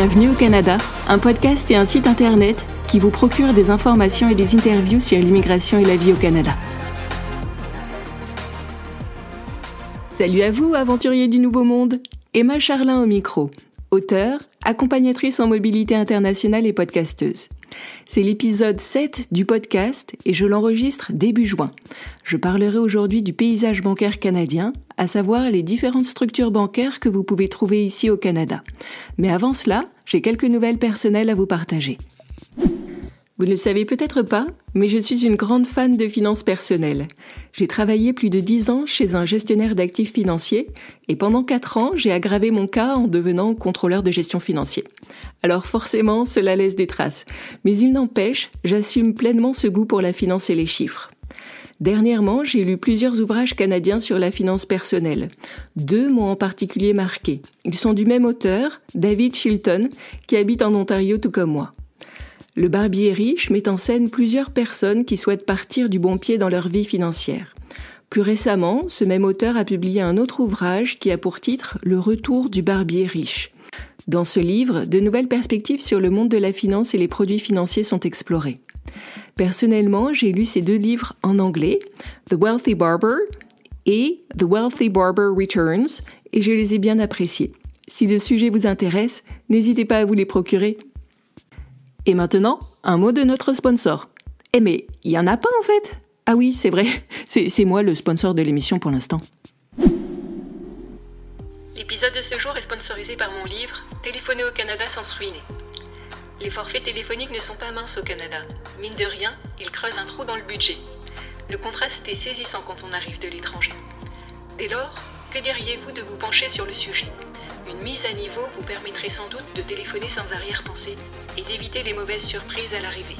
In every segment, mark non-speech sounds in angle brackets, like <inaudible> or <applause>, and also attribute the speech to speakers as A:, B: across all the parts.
A: Bienvenue au Canada, un podcast et un site internet qui vous procure des informations et des interviews sur l'immigration et la vie au Canada. Salut à vous, aventuriers du Nouveau Monde Emma Charlin au micro, auteure, accompagnatrice en mobilité internationale et podcasteuse. C'est l'épisode 7 du podcast et je l'enregistre début juin. Je parlerai aujourd'hui du paysage bancaire canadien, à savoir les différentes structures bancaires que vous pouvez trouver ici au Canada. Mais avant cela, j'ai quelques nouvelles personnelles à vous partager. Vous ne le savez peut-être pas, mais je suis une grande fan de finances personnelles. J'ai travaillé plus de 10 ans chez un gestionnaire d'actifs financiers et pendant 4 ans, j'ai aggravé mon cas en devenant contrôleur de gestion financier. Alors forcément, cela laisse des traces. Mais il n'empêche, j'assume pleinement ce goût pour la finance et les chiffres. Dernièrement, j'ai lu plusieurs ouvrages canadiens sur la finance personnelle. Deux m'ont en particulier marqué. Ils sont du même auteur, David Chilton, qui habite en Ontario tout comme moi. Le Barbier riche met en scène plusieurs personnes qui souhaitent partir du bon pied dans leur vie financière. Plus récemment, ce même auteur a publié un autre ouvrage qui a pour titre Le retour du barbier riche. Dans ce livre, de nouvelles perspectives sur le monde de la finance et les produits financiers sont explorées. Personnellement, j'ai lu ces deux livres en anglais, The Wealthy Barber et The Wealthy Barber Returns, et je les ai bien appréciés. Si le sujet vous intéresse, n'hésitez pas à vous les procurer. Et maintenant, un mot de notre sponsor. Eh mais, il y en a pas en fait Ah oui, c'est vrai, <laughs> c'est moi le sponsor de l'émission pour l'instant.
B: L'épisode de ce jour est sponsorisé par mon livre Téléphoner au Canada sans se ruiner. Les forfaits téléphoniques ne sont pas minces au Canada. Mine de rien, ils creusent un trou dans le budget. Le contraste est saisissant quand on arrive de l'étranger. Dès lors, que diriez-vous de vous pencher sur le sujet? Une mise à niveau vous permettrait sans doute de téléphoner sans arrière-pensée et d'éviter les mauvaises surprises à l'arrivée.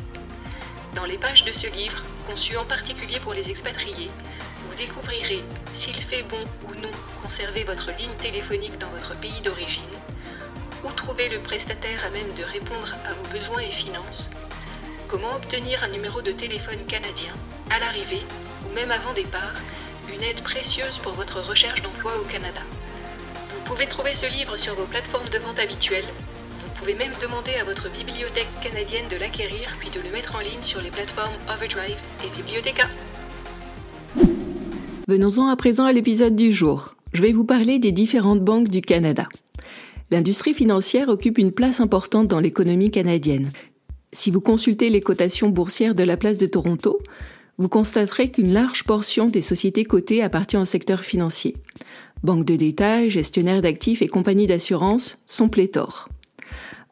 B: Dans les pages de ce livre, conçu en particulier pour les expatriés, vous découvrirez s'il fait bon ou non conserver votre ligne téléphonique dans votre pays d'origine, où trouver le prestataire à même de répondre à vos besoins et finances, comment obtenir un numéro de téléphone canadien à l'arrivée ou même avant départ, une aide précieuse pour votre recherche d'emploi au Canada. Vous pouvez trouver ce livre sur vos plateformes de vente habituelles. Pouvez même demander à votre bibliothèque canadienne de l'acquérir puis de le mettre en ligne sur les plateformes Overdrive et Bibliotheca.
A: Venons-en à présent à l'épisode du jour. Je vais vous parler des différentes banques du Canada. L'industrie financière occupe une place importante dans l'économie canadienne. Si vous consultez les cotations boursières de la place de Toronto, vous constaterez qu'une large portion des sociétés cotées appartient au secteur financier. Banques de détail, gestionnaires d'actifs et compagnies d'assurance sont pléthores.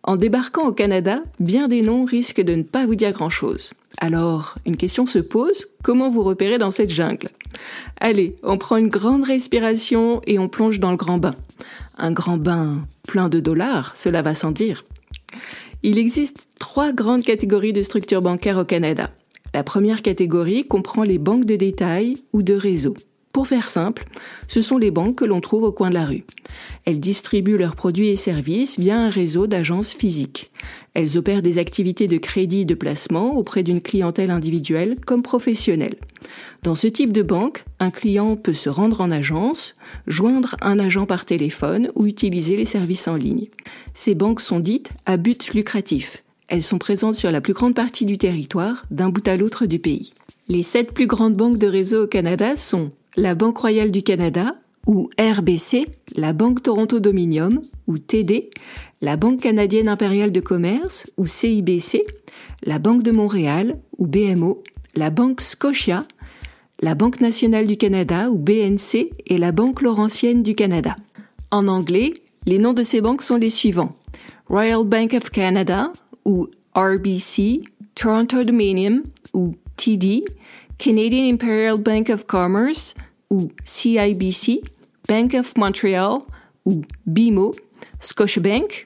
A: En débarquant au Canada, bien des noms risquent de ne pas vous dire grand-chose. Alors, une question se pose, comment vous repérer dans cette jungle? Allez, on prend une grande respiration et on plonge dans le grand bain. Un grand bain plein de dollars, cela va sans dire. Il existe trois grandes catégories de structures bancaires au Canada. La première catégorie comprend les banques de détail ou de réseau. Pour faire simple, ce sont les banques que l'on trouve au coin de la rue. Elles distribuent leurs produits et services via un réseau d'agences physiques. Elles opèrent des activités de crédit et de placement auprès d'une clientèle individuelle comme professionnelle. Dans ce type de banque, un client peut se rendre en agence, joindre un agent par téléphone ou utiliser les services en ligne. Ces banques sont dites à but lucratif. Elles sont présentes sur la plus grande partie du territoire, d'un bout à l'autre du pays. Les sept plus grandes banques de réseau au Canada sont la Banque Royale du Canada, ou RBC, la Banque Toronto Dominium, ou TD, la Banque canadienne impériale de commerce, ou CIBC, la Banque de Montréal, ou BMO, la Banque Scotia, la Banque nationale du Canada, ou BNC, et la Banque Laurentienne du Canada. En anglais, les noms de ces banques sont les suivants. Royal Bank of Canada, ou RBC, Toronto Dominion ou TD, Canadian Imperial Bank of Commerce ou CIBC, Bank of Montreal ou BMO, Scotiabank,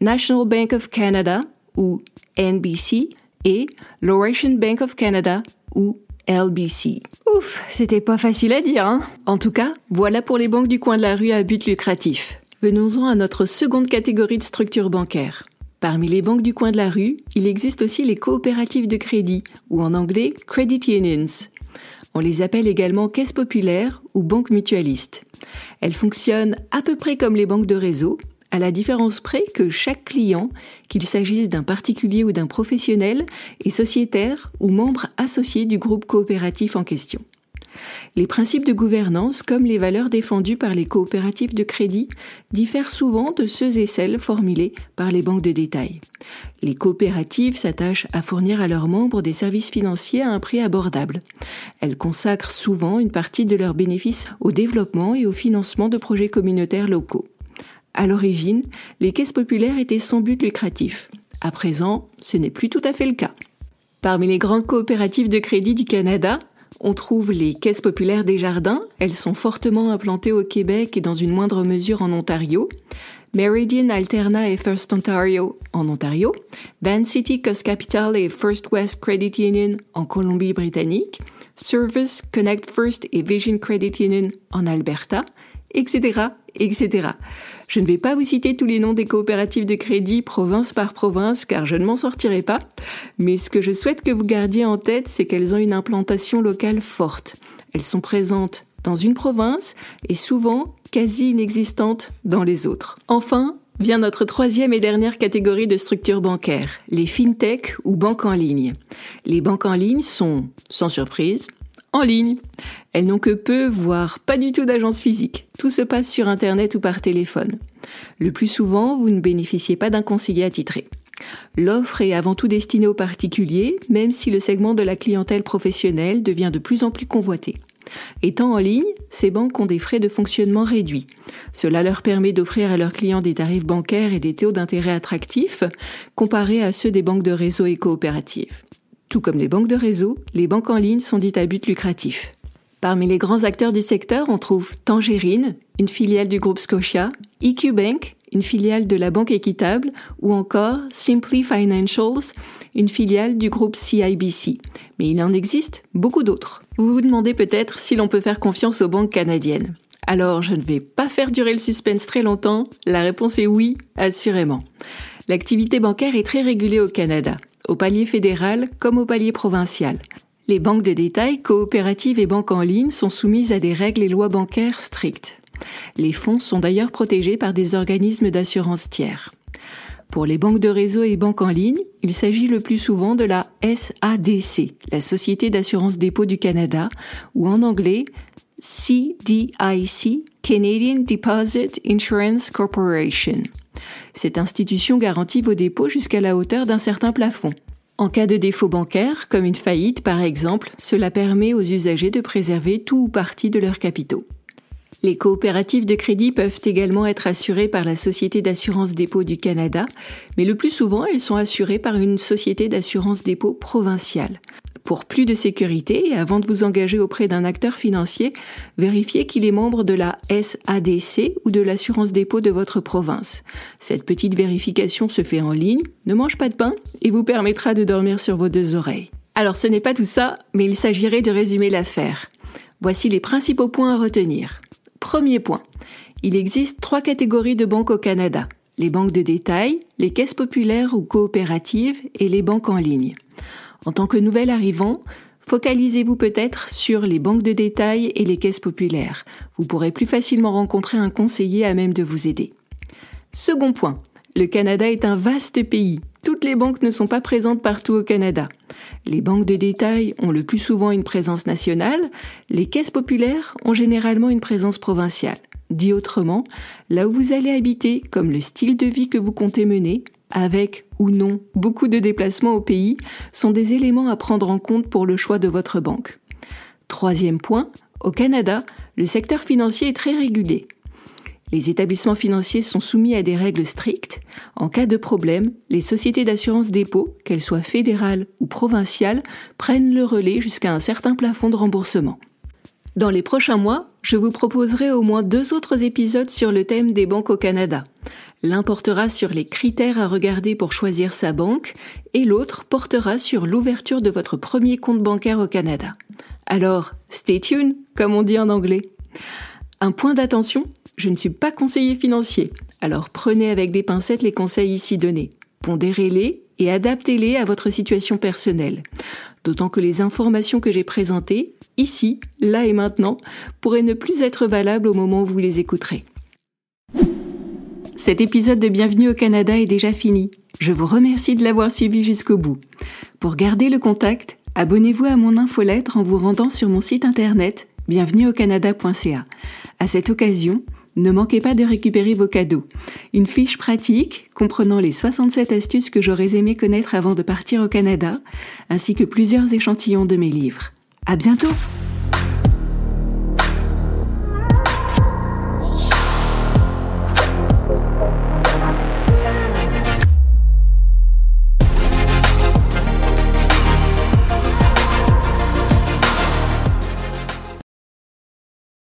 A: National Bank of Canada ou NBC et Laurentian Bank of Canada ou LBC. Ouf, c'était pas facile à dire, hein En tout cas, voilà pour les banques du coin de la rue à but lucratif. Venons-en à notre seconde catégorie de structures bancaires. Parmi les banques du coin de la rue, il existe aussi les coopératives de crédit, ou en anglais credit unions. On les appelle également caisses populaires ou banques mutualistes. Elles fonctionnent à peu près comme les banques de réseau, à la différence près que chaque client, qu'il s'agisse d'un particulier ou d'un professionnel, est sociétaire ou membre associé du groupe coopératif en question. Les principes de gouvernance, comme les valeurs défendues par les coopératives de crédit, diffèrent souvent de ceux et celles formulés par les banques de détail. Les coopératives s'attachent à fournir à leurs membres des services financiers à un prix abordable. Elles consacrent souvent une partie de leurs bénéfices au développement et au financement de projets communautaires locaux. À l'origine, les caisses populaires étaient sans but lucratif. À présent, ce n'est plus tout à fait le cas. Parmi les grandes coopératives de crédit du Canada, on trouve les caisses populaires des jardins. Elles sont fortement implantées au Québec et dans une moindre mesure en Ontario. Meridian, Alterna et First Ontario en Ontario. Van City, Coast Capital et First West Credit Union en Colombie-Britannique. Service, Connect First et Vision Credit Union en Alberta etc., etc. Je ne vais pas vous citer tous les noms des coopératives de crédit province par province car je ne m'en sortirai pas, mais ce que je souhaite que vous gardiez en tête, c'est qu'elles ont une implantation locale forte. Elles sont présentes dans une province et souvent quasi inexistantes dans les autres. Enfin, vient notre troisième et dernière catégorie de structures bancaires, les fintech ou banques en ligne. Les banques en ligne sont, sans surprise, en ligne. Elles n'ont que peu, voire pas du tout d'agence physique. Tout se passe sur Internet ou par téléphone. Le plus souvent, vous ne bénéficiez pas d'un conseiller attitré. L'offre est avant tout destinée aux particuliers, même si le segment de la clientèle professionnelle devient de plus en plus convoité. Étant en ligne, ces banques ont des frais de fonctionnement réduits. Cela leur permet d'offrir à leurs clients des tarifs bancaires et des taux d'intérêt attractifs comparés à ceux des banques de réseau et coopératives. Tout comme les banques de réseau, les banques en ligne sont dites à but lucratif. Parmi les grands acteurs du secteur, on trouve Tangerine, une filiale du groupe Scotia, EQ Bank, une filiale de la Banque Équitable, ou encore Simply Financials, une filiale du groupe CIBC. Mais il en existe beaucoup d'autres. Vous vous demandez peut-être si l'on peut faire confiance aux banques canadiennes. Alors, je ne vais pas faire durer le suspense très longtemps. La réponse est oui, assurément. L'activité bancaire est très régulée au Canada au palier fédéral comme au palier provincial. Les banques de détail, coopératives et banques en ligne sont soumises à des règles et lois bancaires strictes. Les fonds sont d'ailleurs protégés par des organismes d'assurance tiers. Pour les banques de réseau et banques en ligne, il s'agit le plus souvent de la SADC, la Société d'assurance dépôt du Canada, ou en anglais CDIC, Canadian Deposit Insurance Corporation. Cette institution garantit vos dépôts jusqu'à la hauteur d'un certain plafond. En cas de défaut bancaire, comme une faillite par exemple, cela permet aux usagers de préserver tout ou partie de leurs capitaux. Les coopératives de crédit peuvent également être assurées par la Société d'assurance dépôt du Canada, mais le plus souvent elles sont assurées par une société d'assurance dépôt provinciale. Pour plus de sécurité avant de vous engager auprès d'un acteur financier, vérifiez qu'il est membre de la SADC ou de l'assurance dépôt de votre province. Cette petite vérification se fait en ligne, ne mange pas de pain et vous permettra de dormir sur vos deux oreilles. Alors ce n'est pas tout ça, mais il s'agirait de résumer l'affaire. Voici les principaux points à retenir. Premier point. Il existe trois catégories de banques au Canada. Les banques de détail, les caisses populaires ou coopératives et les banques en ligne. En tant que nouvel arrivant, focalisez-vous peut-être sur les banques de détail et les caisses populaires. Vous pourrez plus facilement rencontrer un conseiller à même de vous aider. Second point, le Canada est un vaste pays. Toutes les banques ne sont pas présentes partout au Canada. Les banques de détail ont le plus souvent une présence nationale, les caisses populaires ont généralement une présence provinciale. Dit autrement, là où vous allez habiter, comme le style de vie que vous comptez mener, avec ou non beaucoup de déplacements au pays, sont des éléments à prendre en compte pour le choix de votre banque. Troisième point, au Canada, le secteur financier est très régulé. Les établissements financiers sont soumis à des règles strictes. En cas de problème, les sociétés d'assurance dépôt, qu'elles soient fédérales ou provinciales, prennent le relais jusqu'à un certain plafond de remboursement. Dans les prochains mois, je vous proposerai au moins deux autres épisodes sur le thème des banques au Canada. L'un portera sur les critères à regarder pour choisir sa banque et l'autre portera sur l'ouverture de votre premier compte bancaire au Canada. Alors, stay tuned, comme on dit en anglais. Un point d'attention, je ne suis pas conseiller financier, alors prenez avec des pincettes les conseils ici donnés. Pondérez-les et adaptez-les à votre situation personnelle. D'autant que les informations que j'ai présentées, ici, là et maintenant, pourraient ne plus être valables au moment où vous les écouterez. cet épisode de Bienvenue au Canada est déjà fini. Je vous remercie de l'avoir suivi jusqu'au bout. Pour garder le contact, abonnez-vous à mon infolettre en vous rendant sur mon site internet bienvenueaucanada.ca. À cette occasion, ne manquez pas de récupérer vos cadeaux. Une fiche pratique comprenant les 67 astuces que j'aurais aimé connaître avant de partir au Canada, ainsi que plusieurs échantillons de mes livres. À bientôt!